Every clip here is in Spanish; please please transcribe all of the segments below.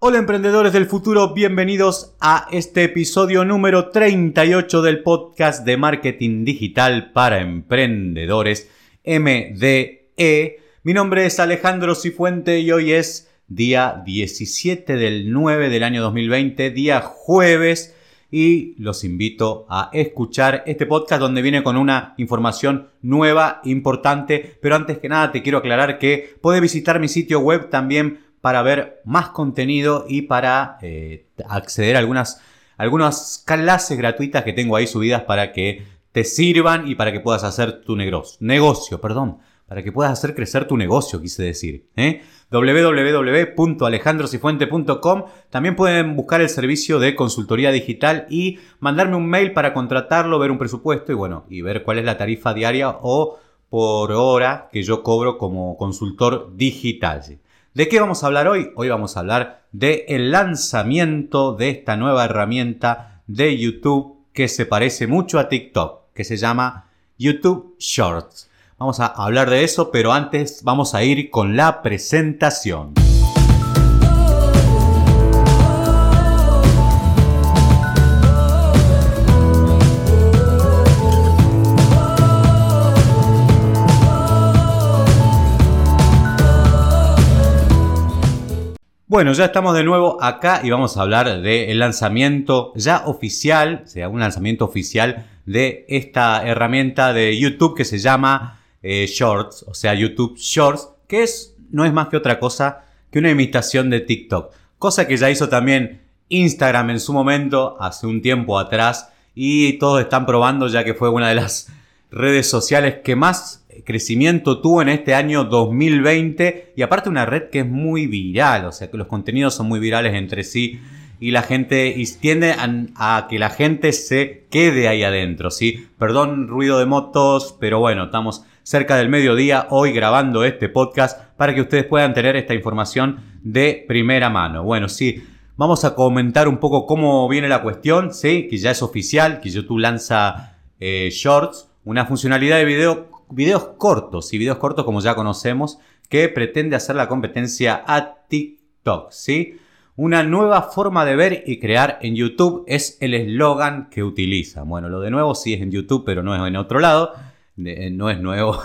Hola emprendedores del futuro, bienvenidos a este episodio número 38 del podcast de marketing digital para emprendedores MDE. Mi nombre es Alejandro Cifuente y hoy es día 17 del 9 del año 2020, día jueves y los invito a escuchar este podcast donde viene con una información nueva, importante, pero antes que nada te quiero aclarar que puedes visitar mi sitio web también para ver más contenido y para eh, acceder a algunas, algunas clases gratuitas que tengo ahí subidas para que te sirvan y para que puedas hacer tu negocio, negocio, perdón, para que puedas hacer crecer tu negocio, quise decir. ¿eh? www.alejandrosifuente.com. También pueden buscar el servicio de consultoría digital y mandarme un mail para contratarlo, ver un presupuesto y bueno, y ver cuál es la tarifa diaria o por hora que yo cobro como consultor digital. ¿De qué vamos a hablar hoy? Hoy vamos a hablar del el lanzamiento de esta nueva herramienta de YouTube que se parece mucho a TikTok, que se llama YouTube Shorts. Vamos a hablar de eso, pero antes vamos a ir con la presentación. Bueno, ya estamos de nuevo acá y vamos a hablar del lanzamiento ya oficial, o sea, un lanzamiento oficial de esta herramienta de YouTube que se llama eh, shorts, o sea, YouTube Shorts, que es, no es más que otra cosa que una imitación de TikTok. Cosa que ya hizo también Instagram en su momento, hace un tiempo atrás, y todos están probando ya que fue una de las redes sociales que más crecimiento tuvo en este año 2020 y aparte una red que es muy viral, o sea que los contenidos son muy virales entre sí y la gente y tiende a, que la gente se quede ahí adentro, ¿sí? Perdón ruido de motos, pero bueno, estamos cerca del mediodía hoy grabando este podcast para que ustedes puedan tener esta información de primera mano. Bueno, sí, vamos a comentar un poco cómo viene la cuestión, ¿sí? Que ya es oficial, que YouTube lanza eh, Shorts, una funcionalidad de video, videos cortos y videos cortos como ya conocemos, que pretende hacer la competencia a TikTok, ¿sí? Una nueva forma de ver y crear en YouTube es el eslogan que utiliza. Bueno, lo de nuevo sí es en YouTube, pero no es en otro lado. Eh, no es nuevo.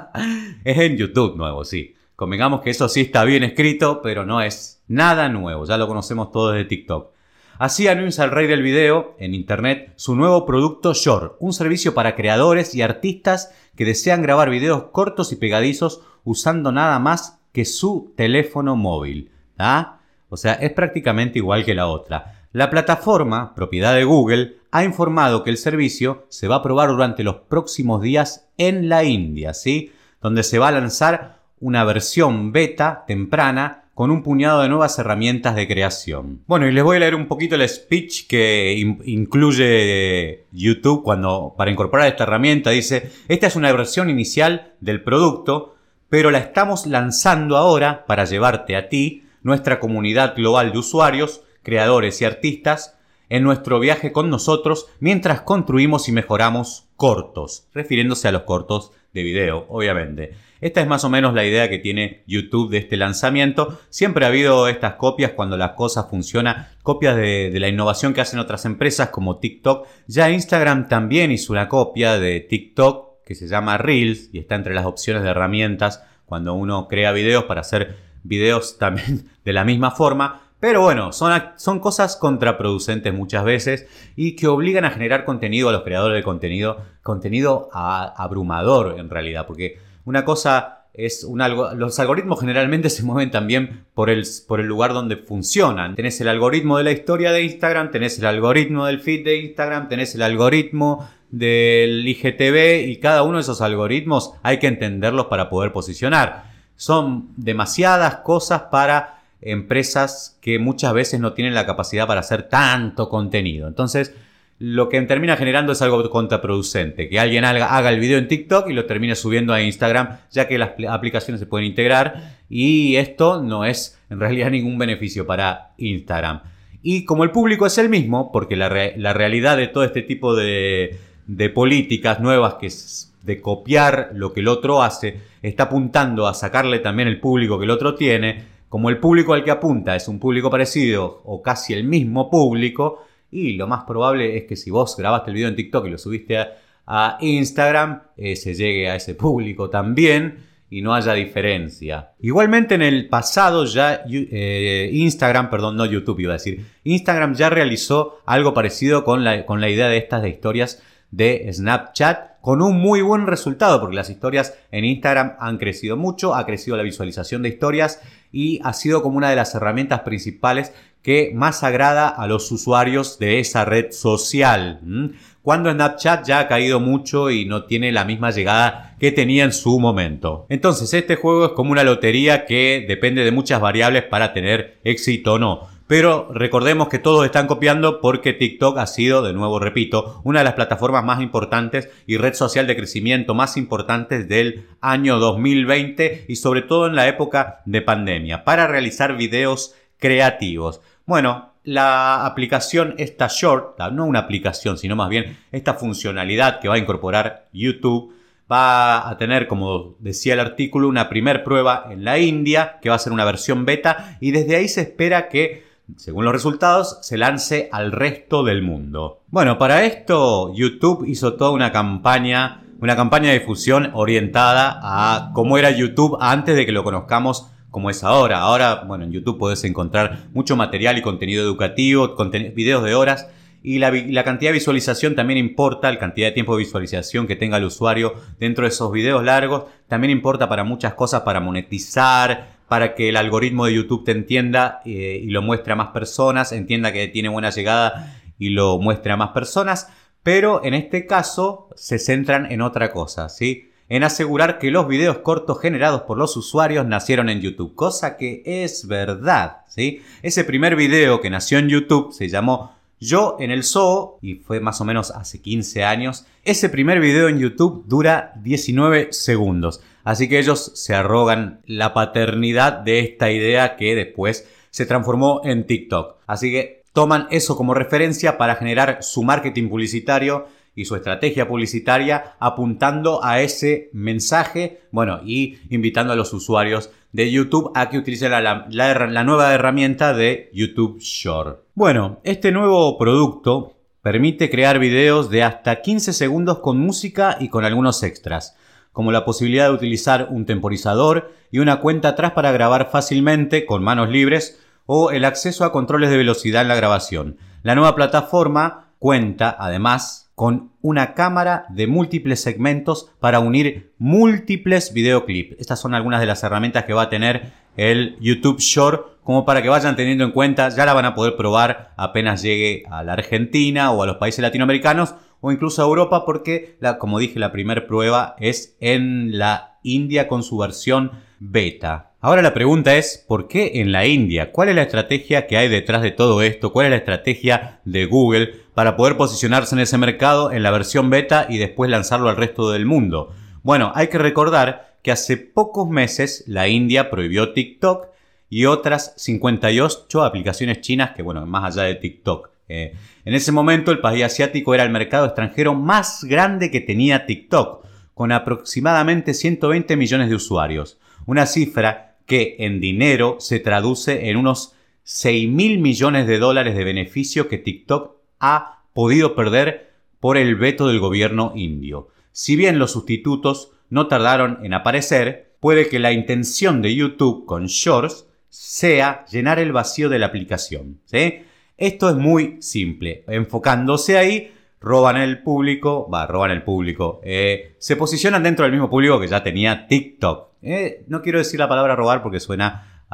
es en YouTube nuevo, sí. Convengamos que eso sí está bien escrito, pero no es nada nuevo. Ya lo conocemos todos de TikTok. Así anuncia el rey del video en internet su nuevo producto Short, un servicio para creadores y artistas que desean grabar videos cortos y pegadizos usando nada más que su teléfono móvil. ¿Ah? O sea, es prácticamente igual que la otra. La plataforma, propiedad de Google, ha informado que el servicio se va a probar durante los próximos días en la India, ¿sí? Donde se va a lanzar una versión beta temprana con un puñado de nuevas herramientas de creación. Bueno, y les voy a leer un poquito el speech que incluye YouTube cuando para incorporar esta herramienta dice, "Esta es una versión inicial del producto, pero la estamos lanzando ahora para llevarte a ti, nuestra comunidad global de usuarios, creadores y artistas en nuestro viaje con nosotros mientras construimos y mejoramos cortos, refiriéndose a los cortos de video, obviamente. Esta es más o menos la idea que tiene YouTube de este lanzamiento. Siempre ha habido estas copias cuando las cosas funcionan, copias de, de, la innovación que hacen otras empresas como TikTok. Ya Instagram también hizo una copia de TikTok que se llama Reels y está entre las opciones de herramientas cuando uno crea videos para hacer videos también de la misma forma. Pero bueno, son, son cosas contraproducentes muchas veces y que obligan a generar contenido a los creadores de contenido, contenido abrumador en realidad, porque una cosa es un algo, los algoritmos generalmente se mueven también por el, por el lugar donde funcionan. Tenés el algoritmo de la historia de Instagram, tenés el algoritmo del feed de Instagram, tenés el algoritmo del IGTV y cada uno de esos algoritmos hay que entenderlos para poder posicionar. Son demasiadas cosas para empresas que muchas veces no tienen la capacidad para hacer tanto contenido. Entonces, lo que termina generando es algo contraproducente, que alguien haga, el video en TikTok y lo termine subiendo a Instagram, ya que las aplicaciones se pueden integrar y esto no es en realidad ningún beneficio para Instagram. Y como el público es el mismo, porque la, realidad de todo este tipo de, de políticas nuevas que es de copiar lo que el otro hace, está apuntando a sacarle también el público que el otro tiene, como el público al que apunta es un público parecido o casi el mismo público, y lo más probable es que si vos grabaste el video en TikTok y lo subiste a, Instagram, eh, se llegue a ese público también y no haya diferencia. Igualmente en el pasado ya eh, Instagram, perdón, no YouTube iba a decir, Instagram ya realizó algo parecido con la, con la idea de estas de historias de Snapchat con un muy buen resultado porque las historias en Instagram han crecido mucho, ha crecido la visualización de historias y ha sido como una de las herramientas principales que más agrada a los usuarios de esa red social. Cuando Snapchat ya ha caído mucho y no tiene la misma llegada que tenía en su momento. Entonces este juego es como una lotería que depende de muchas variables para tener éxito o no. Pero recordemos que todos están copiando porque TikTok ha sido, de nuevo repito, una de las plataformas más importantes y red social de crecimiento más importantes del año 2020 y sobre todo en la época de pandemia para realizar videos creativos. Bueno, la aplicación, esta short, no una aplicación, sino más bien esta funcionalidad que va a incorporar YouTube, va a tener, como decía el artículo, una primer prueba en la India, que va a ser una versión beta, y desde ahí se espera que, según los resultados, se lance al resto del mundo. Bueno, para esto YouTube hizo toda una campaña, una campaña de difusión orientada a cómo era YouTube antes de que lo conozcamos como es ahora. Ahora, bueno, en YouTube puedes encontrar mucho material y contenido educativo, videos de horas. Y la, cantidad de visualización también importa, la cantidad de tiempo de visualización que tenga el usuario dentro de esos videos largos. También importa para muchas cosas, para monetizar, para que el algoritmo de YouTube te entienda eh, y lo muestre a más personas, entienda que tiene buena llegada y lo muestre a más personas. Pero en este caso se centran en otra cosa, ¿sí? En asegurar que los videos cortos generados por los usuarios nacieron en YouTube, cosa que es verdad, ¿sí? Ese primer video que nació en YouTube se llamó Yo en el Zoo y fue más o menos hace 15 años. Ese primer video en YouTube dura 19 segundos, así que ellos se arrogan la paternidad de esta idea que después se transformó en TikTok. Así que toman eso como referencia para generar su marketing publicitario y su estrategia publicitaria apuntando a ese mensaje, bueno, y invitando a los usuarios de YouTube a que utilicen la, nueva herramienta de YouTube Short. Bueno, este nuevo producto permite crear videos de hasta 15 segundos con música y con algunos extras, como la posibilidad de utilizar un temporizador y una cuenta atrás para grabar fácilmente con manos libres o el acceso a controles de velocidad en la grabación. La nueva plataforma cuenta además con una cámara de múltiples segmentos para unir múltiples videoclips. Estas son algunas de las herramientas que va a tener el YouTube Short como para que vayan teniendo en cuenta, ya la van a poder probar apenas llegue a la Argentina o a los países latinoamericanos o incluso a Europa porque, la, como dije, la primera prueba es en la India con su versión beta. Ahora la pregunta es, ¿por qué en la India? ¿Cuál es la estrategia que hay detrás de todo esto? ¿Cuál es la estrategia de Google para poder posicionarse en ese mercado en la versión beta y después lanzarlo al resto del mundo? Bueno, hay que recordar que hace pocos meses la India prohibió TikTok y otras 58 aplicaciones chinas que, bueno, más allá de TikTok. Eh, en ese momento el país asiático era el mercado extranjero más grande que tenía TikTok, con aproximadamente 120 millones de usuarios. Una cifra que en dinero se traduce en unos 6 mil millones de dólares de beneficio que TikTok ha podido perder por el veto del gobierno indio. Si bien los sustitutos no tardaron en aparecer, puede que la intención de YouTube con Shorts sea llenar el vacío de la aplicación. Esto es muy simple. Enfocándose ahí, roban el público, va, roban el público, eh, se posicionan dentro del mismo público que ya tenía TikTok. Eh, no quiero decir la palabra robar porque suena,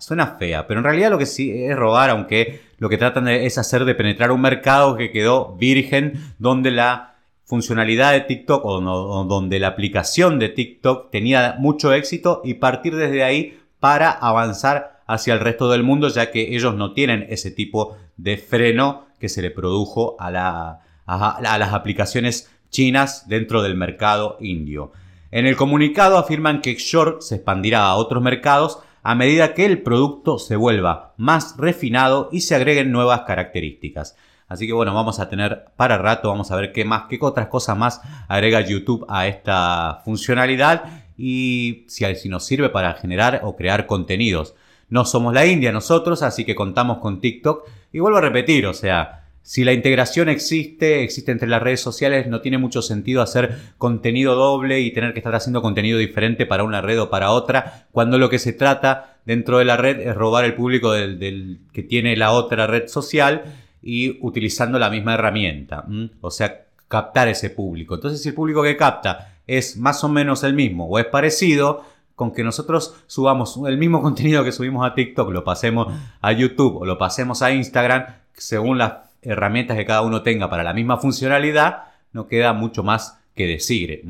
suena fea, pero en realidad lo que sí es robar, aunque lo que tratan de, es hacer de penetrar un mercado que quedó virgen, donde la funcionalidad de TikTok o donde la aplicación de TikTok tenía mucho éxito y partir desde ahí para avanzar hacia el resto del mundo, ya que ellos no tienen ese tipo de freno que se le produjo a la, a, las aplicaciones chinas dentro del mercado indio. En el comunicado afirman que Short se expandirá a otros mercados a medida que el producto se vuelva más refinado y se agreguen nuevas características. Así que bueno, vamos a tener para rato, vamos a ver qué más, qué otras cosas más agrega YouTube a esta funcionalidad y si, si nos sirve para generar o crear contenidos. No somos la India nosotros, así que contamos con TikTok. Y vuelvo a repetir, o sea, si la integración existe, existe entre las redes sociales, no tiene mucho sentido hacer contenido doble y tener que estar haciendo contenido diferente para una red o para otra, cuando lo que se trata dentro de la red es robar el público del, que tiene la otra red social y utilizando la misma herramienta. O sea, captar ese público. Entonces, si el público que capta es más o menos el mismo o es parecido, con que nosotros subamos el mismo contenido que subimos a TikTok, lo pasemos a YouTube o lo pasemos a Instagram, según las herramientas que cada uno tenga para la misma funcionalidad, no queda mucho más que decir.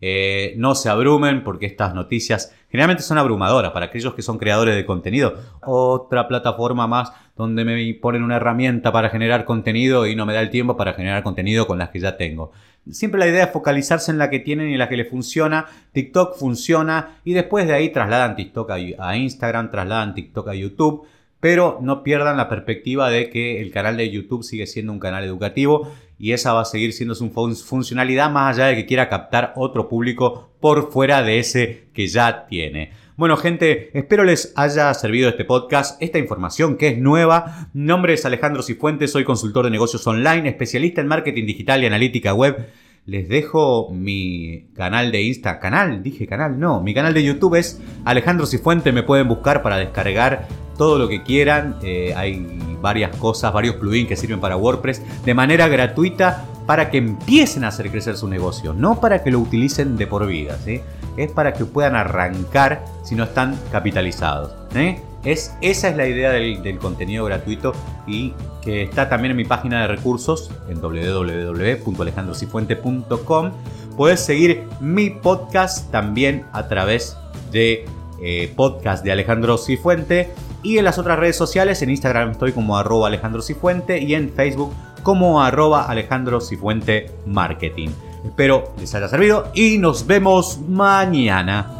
Eh, no se abrumen porque estas noticias generalmente son abrumadoras para aquellos que son creadores de contenido. Otra plataforma más donde me ponen una herramienta para generar contenido y no me da el tiempo para generar contenido con las que ya tengo. Siempre la idea es focalizarse en la que tienen y en la que les funciona. TikTok funciona y después de ahí trasladan TikTok a Instagram, trasladan TikTok a YouTube pero no pierdan la perspectiva de que el canal de YouTube sigue siendo un canal educativo y esa va a seguir siendo su funcionalidad más allá de que quiera captar otro público por fuera de ese que ya tiene. Bueno gente, espero les haya servido este podcast, esta información que es nueva. Mi nombre es Alejandro Cifuentes, soy consultor de negocios online, especialista en marketing digital y analítica web. Les dejo mi canal de Insta, canal, dije canal, no, mi canal de YouTube es Alejandro Cifuentes, me pueden buscar para descargar todo lo que quieran. Eh, hay varias cosas, varios plugins que sirven para WordPress de manera gratuita para que empiecen a hacer crecer su negocio, no para que lo utilicen de por vida, ¿sí? es para que puedan arrancar si no están capitalizados. ¿eh? Es, esa es la idea del, contenido gratuito y que está también en mi página de recursos en www.alejandrocifuente.com. Puedes seguir mi podcast también a través de eh, podcast de Alejandro Cifuente y en las otras redes sociales, en Instagram estoy como arroba Alejandro Cifuente y en Facebook como arroba Alejandro Cifuente Marketing. Espero les haya servido y nos vemos mañana.